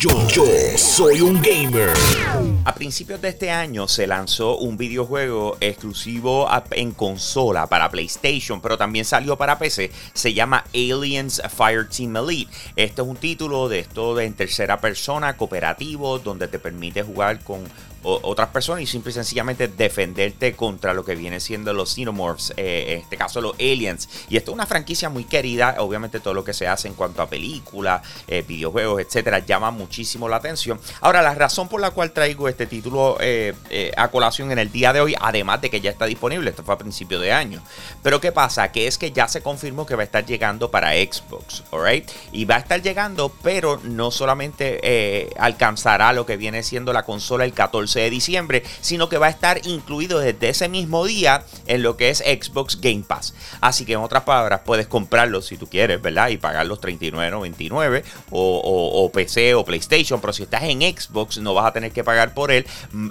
Yo, yo soy un gamer. A principios de este año se lanzó un videojuego exclusivo en consola para PlayStation, pero también salió para PC. Se llama Aliens Fireteam Elite. Este es un título de esto en tercera persona, cooperativo, donde te permite jugar con otras personas y simple y sencillamente defenderte contra lo que viene siendo los Xenomorphs, eh, en este caso los Aliens. Y esto es una franquicia muy querida, obviamente todo lo que se hace en cuanto a películas, eh, videojuegos, etcétera, llama muchísimo la atención. Ahora, la razón por la cual traigo este título eh, a colación en el día de hoy, además de que ya está disponible, esto fue a principio de año. Pero ¿qué pasa? Que es que ya se confirmó que va a estar llegando para Xbox, ¿alright? Y va a estar llegando, pero no solamente alcanzará lo que viene siendo la consola el 14 de diciembre, sino que va a estar incluido desde ese mismo día en lo que es Xbox Game Pass. Así que en otras palabras, puedes comprarlo si tú quieres, ¿verdad? Y pagar los 39.99 o, o, PC o PlayStation, pero si estás en Xbox no vas a tener que pagar por él mm,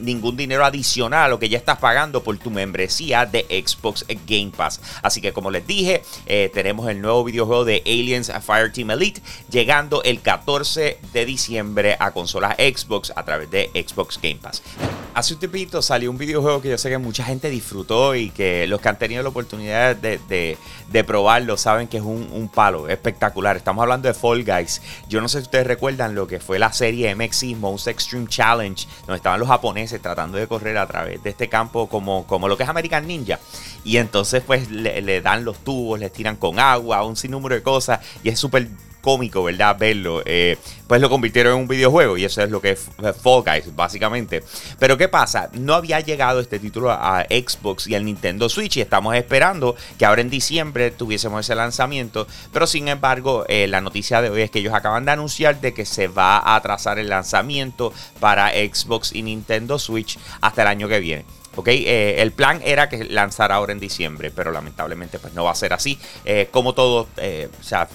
ningún dinero adicional a lo que ya estás pagando por tu membresía de Xbox Game Pass. Así que como les dije, eh, tenemos el nuevo videojuego de Aliens Fireteam Elite llegando el 14 de diciembre a consolas Xbox a través de Xbox Game Pass. Hace un tiempito salió un videojuego que yo sé que mucha gente disfrutó y que los que han tenido la oportunidad de, probarlo saben que es un, palo espectacular. Estamos hablando de Fall Guys. Yo no sé si ustedes recuerdan lo que fue la serie MXI Most Extreme Challenge, donde estaban los japoneses tratando de correr a través de este campo como, como lo que es American Ninja. Y entonces pues le, le dan los tubos, les tiran con agua, un sinnúmero de cosas y es súper cómico, ¿verdad? Verlo. Eh, pues lo convirtieron en un videojuego y eso es lo que es Fall Guys, básicamente. Pero ¿qué pasa? No había llegado este título a Xbox y al Nintendo Switch y estamos esperando que ahora en diciembre tuviésemos ese lanzamiento. Pero sin embargo, eh, la noticia de hoy es que ellos acaban de anunciar de que se va a atrasar el lanzamiento para Xbox y Nintendo Switch hasta el año que viene. ¿ok? Eh, el plan era que lanzara ahora en diciembre, pero lamentablemente pues no va a ser así. como todo, o sea,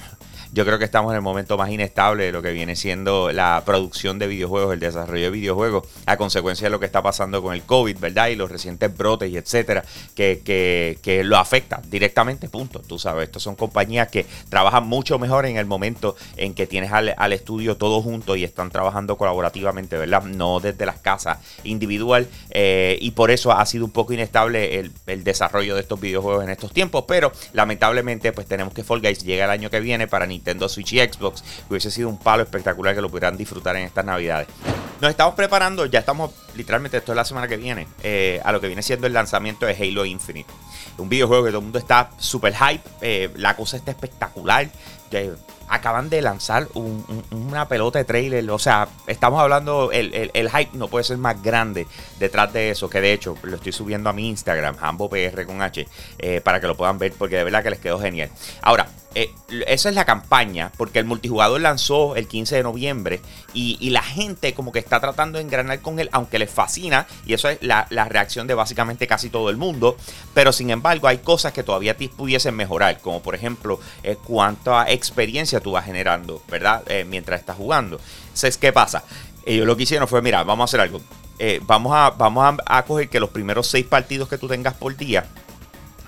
yo creo que estamos en el momento más inestable de lo que viene siendo la producción de videojuegos, el desarrollo de videojuegos, a consecuencia de lo que está pasando con el COVID, ¿verdad? Y los recientes brotes y etcétera, que, que, lo afecta directamente, punto. Tú sabes, estos son compañías que trabajan mucho mejor en el momento en que tienes al, estudio todo junto y están trabajando colaborativamente, ¿verdad? No desde las casas individual. Eh, y por eso ha sido un poco inestable el, el desarrollo de estos videojuegos en estos tiempos, pero lamentablemente pues tenemos que Fall Guys llega el año que viene para ni Nintendo Switch y Xbox, hubiese sido un palo espectacular que lo pudieran disfrutar en estas navidades. Nos estamos preparando, ya estamos literalmente, esto es la semana que viene, eh, a lo que viene siendo el lanzamiento de Halo Infinite. Un videojuego que todo el mundo está súper hype, eh, la cosa está espectacular. acaban de lanzar una pelota de trailer. O sea, estamos hablando, el, hype no puede ser más grande detrás de eso. Que de hecho, lo estoy subiendo a mi Instagram, HamboPR con H, eh, para que lo puedan ver, porque de verdad que les quedó genial. Ahora, eh, esa es la campaña, porque el multijugador lanzó el 15 de noviembre y, la gente como que está tratando de engranar con él, aunque les fascina, y eso es la, reacción de básicamente casi todo el mundo, pero sin embargo hay cosas que todavía te pudiesen mejorar, como por ejemplo eh, cuánta experiencia tú vas generando, ¿verdad? Eh, mientras estás jugando. Entonces, ¿qué pasa? Ellos lo que hicieron fue, mira, vamos a hacer algo. vamos a, vamos a, a coger que los primeros seis partidos que tú tengas por día,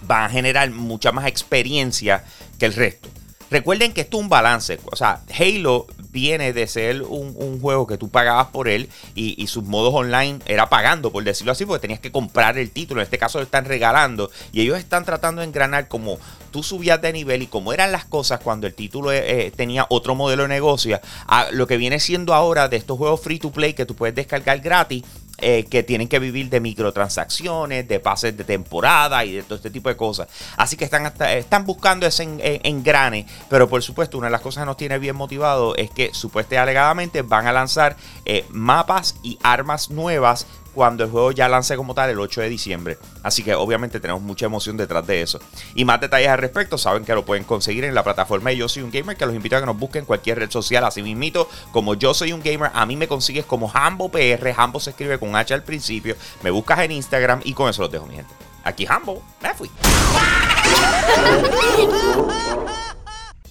van a generar mucha más experiencia que el resto. Recuerden que esto es un balance. O sea, Halo viene de ser un, juego que tú pagabas por él y, sus modos online era pagando, por decirlo así, porque tenías que comprar el título. En este caso lo están regalando y ellos están tratando de engranar como tú subías de nivel y como eran las cosas cuando el título eh, tenía otro modelo de negocio, a lo que viene siendo ahora de estos juegos free to play que tú puedes descargar gratis eh, que tienen que vivir de microtransacciones, de pases de temporada y de todo este tipo de cosas. Así que están, están buscando ese engrane, pero por supuesto una de las cosas que nos tiene bien motivado es que supuestamente alegadamente van a lanzar eh, mapas y armas nuevas cuando el juego ya lance como tal el 8 de diciembre. Así que obviamente tenemos mucha emoción detrás de eso. Y más detalles al respecto, saben que lo pueden conseguir en la plataforma de Yo Soy un Gamer, que los invito a que nos busquen en cualquier red social. Así mismito, como Yo Soy un Gamer, a mí me consigues como Hambo PR. Hambo se escribe con H al principio. Me buscas en Instagram y con eso los dejo, mi gente. Aquí Hambo, me fui.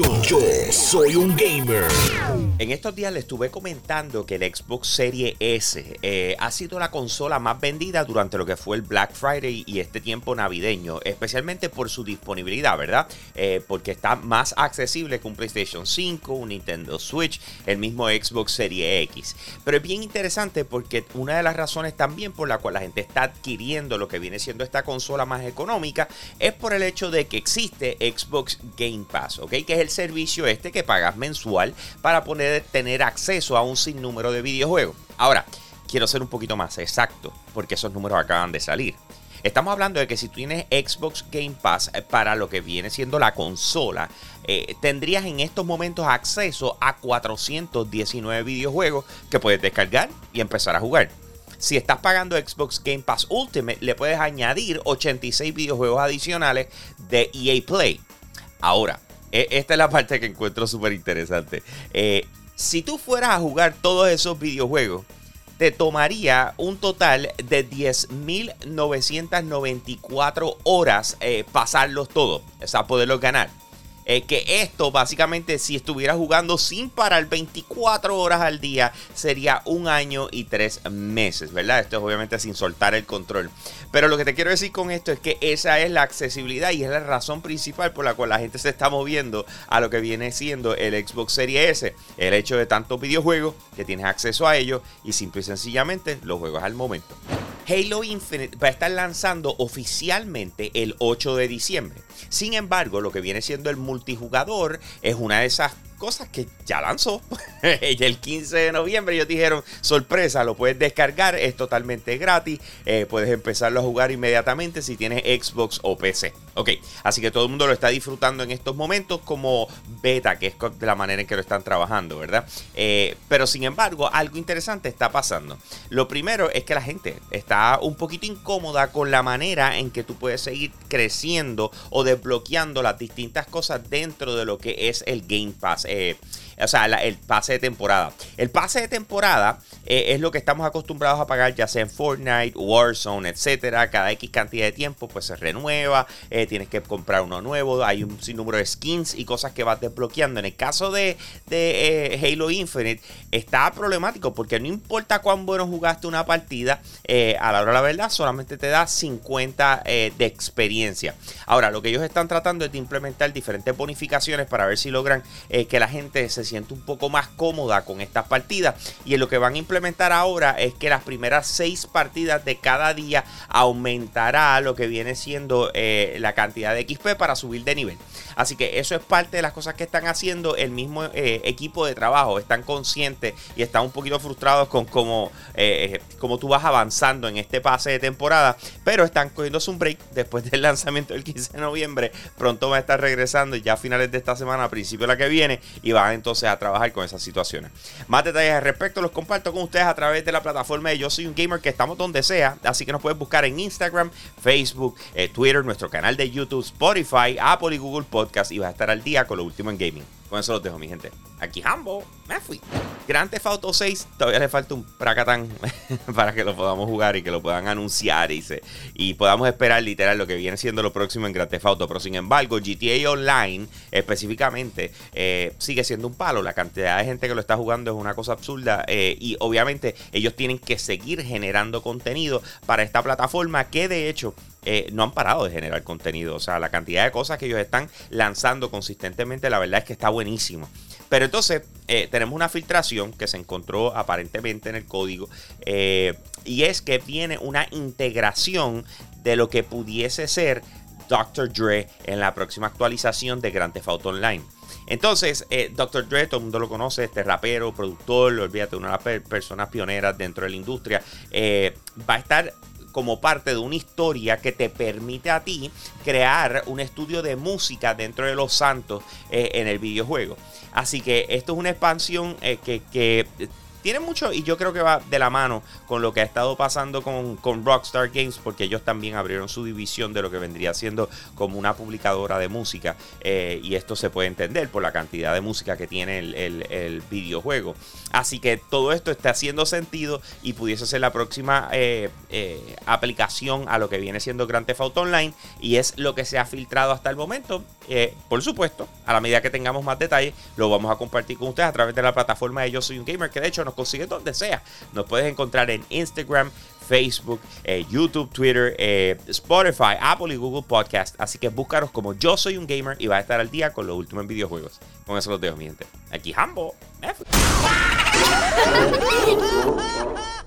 Yo, soy un gamer. En estos días les estuve comentando que el Xbox Series S eh, ha sido la consola más vendida durante lo que fue el Black Friday y este tiempo navideño, especialmente por su disponibilidad, ¿verdad? Eh, porque está más accesible que un PlayStation 5, un Nintendo Switch, el mismo Xbox Series X. Pero es bien interesante porque una de las razones también por la cual la gente está adquiriendo lo que viene siendo esta consola más económica es por el hecho de que existe Xbox Game Pass, ¿ok? Que es el servicio este que pagas mensual para poder tener acceso a un sinnúmero de videojuegos. Ahora, quiero ser un poquito más exacto, porque esos números acaban de salir. Estamos hablando de que si tienes Xbox Game Pass eh, para lo que viene siendo la consola, eh, tendrías en estos momentos acceso a 419 videojuegos que puedes descargar y empezar a jugar. Si estás pagando Xbox Game Pass Ultimate, le puedes añadir 86 videojuegos adicionales de EA Play. Ahora, esta es la parte que encuentro súper interesante. Eh, si tú fueras a jugar todos esos videojuegos, te tomaría un total de 10.994 horas eh, pasarlos todos, o sea, poderlos ganar. Eh, que esto básicamente si estuviera jugando sin parar 24 horas al día sería un año y tres meses, ¿verdad? Esto es obviamente sin soltar el control. Pero lo que te quiero decir con esto es que esa es la accesibilidad y es la razón principal por la cual la gente se está moviendo a lo que viene siendo el Xbox Series S. El hecho de tantos videojuegos que tienes acceso a ellos y simple y sencillamente los juegos al momento. Halo Infinite va a estar lanzando oficialmente el 8 de diciembre. Sin embargo, lo que viene siendo el multijugador es una de esas cosas que ya lanzó. el 15 de noviembre ellos dijeron, sorpresa, lo puedes descargar, es totalmente gratis, eh, puedes empezarlo a jugar inmediatamente si tienes Xbox o PC. Ok, así que todo el mundo lo está disfrutando en estos momentos como beta, que es la manera en que lo están trabajando, ¿verdad? Eh, pero sin embargo, algo interesante está pasando. Lo primero es que la gente está un poquito incómoda con la manera en que tú puedes seguir creciendo o desbloqueando las distintas cosas dentro de lo que es el Game Pass. Eh, o sea, el pase de temporada. El pase de temporada eh, es lo que estamos acostumbrados a pagar, ya sea en Fortnite, Warzone, etcétera. Cada X cantidad de tiempo, pues se renueva. Eh, tienes que comprar uno nuevo. Hay un sinnúmero de skins y cosas que vas desbloqueando. En el caso de, eh, Halo Infinite, está problemático porque no importa cuán bueno jugaste una partida, a la hora de la verdad, solamente te da 50 de experiencia. Ahora, lo que ellos están tratando es de implementar diferentes bonificaciones para ver si logran que la gente se siente un poco más cómoda con estas partidas. Y en lo que van a implementar ahora es que las primeras seis partidas de cada día aumentará lo que viene siendo eh, la cantidad de XP para subir de nivel. Así que eso es parte de las cosas que están haciendo el mismo eh, equipo de trabajo. Están conscientes y están un poquito frustrados con cómo, eh, cómo tú vas avanzando en este pase de temporada. Pero están cogiéndose un break después del lanzamiento del 15 de noviembre. Pronto va a estar regresando ya a finales de esta semana, a principio de la que viene. Y van entonces a trabajar con esas situaciones. Más detalles al respecto los comparto con ustedes a través de la plataforma de Yo Soy un Gamer que estamos donde sea. Así que nos puedes buscar en Instagram, Facebook, eh, Twitter, nuestro canal de YouTube, Spotify, Apple y Google Podcast y vas a estar al día con lo último en gaming. Con eso los dejo, mi gente. Aquí Hambo, me fui. Grand Theft Auto 6 todavía le falta un pracatán para que lo podamos jugar y que lo puedan anunciar y, se, y podamos esperar literal lo que viene siendo lo próximo en Grand Theft Auto. Pero sin embargo, GTA Online específicamente eh, sigue siendo un palo. La cantidad de gente que lo está jugando es una cosa absurda eh, y obviamente ellos tienen que seguir generando contenido para esta plataforma que de hecho eh, no han parado de generar contenido. O sea, la cantidad de cosas que ellos están lanzando consistentemente, la verdad es que está buenísimo. Pero entonces eh, tenemos una filtración que se encontró aparentemente en el código eh, y es que viene una integración de lo que pudiese ser Dr. Dre en la próxima actualización de Grand Theft Auto Online. Entonces, Dr. Dre, todo el mundo lo conoce, este rapero, productor, olvídate, una de las personas pioneras dentro de la industria, va a estar como parte de una historia que te permite a ti crear un estudio de música dentro de los santos eh, en el videojuego. Así que esto es una expansión eh, que, tiene mucho, y yo creo que va de la mano con lo que ha estado pasando con, con Rockstar Games, porque ellos también abrieron su división de lo que vendría siendo como una publicadora de música. Eh, y esto se puede entender por la cantidad de música que tiene el, videojuego. Así que todo esto está haciendo sentido y pudiese ser la próxima eh, eh, aplicación a lo que viene siendo Grand Theft Auto Online. Y es lo que se ha filtrado hasta el momento. por supuesto, a la medida que tengamos más detalles, lo vamos a compartir con ustedes a través de la plataforma de Yo Soy un Gamer, que de hecho nos consigue donde sea. Nos puedes encontrar en Instagram, Facebook, eh, YouTube, Twitter, eh, Spotify, Apple y Google Podcast. Así que búscanos como Yo Soy un Gamer y va a estar al día con lo último en videojuegos. Con eso los dejo, mi gente. Aquí Hambo.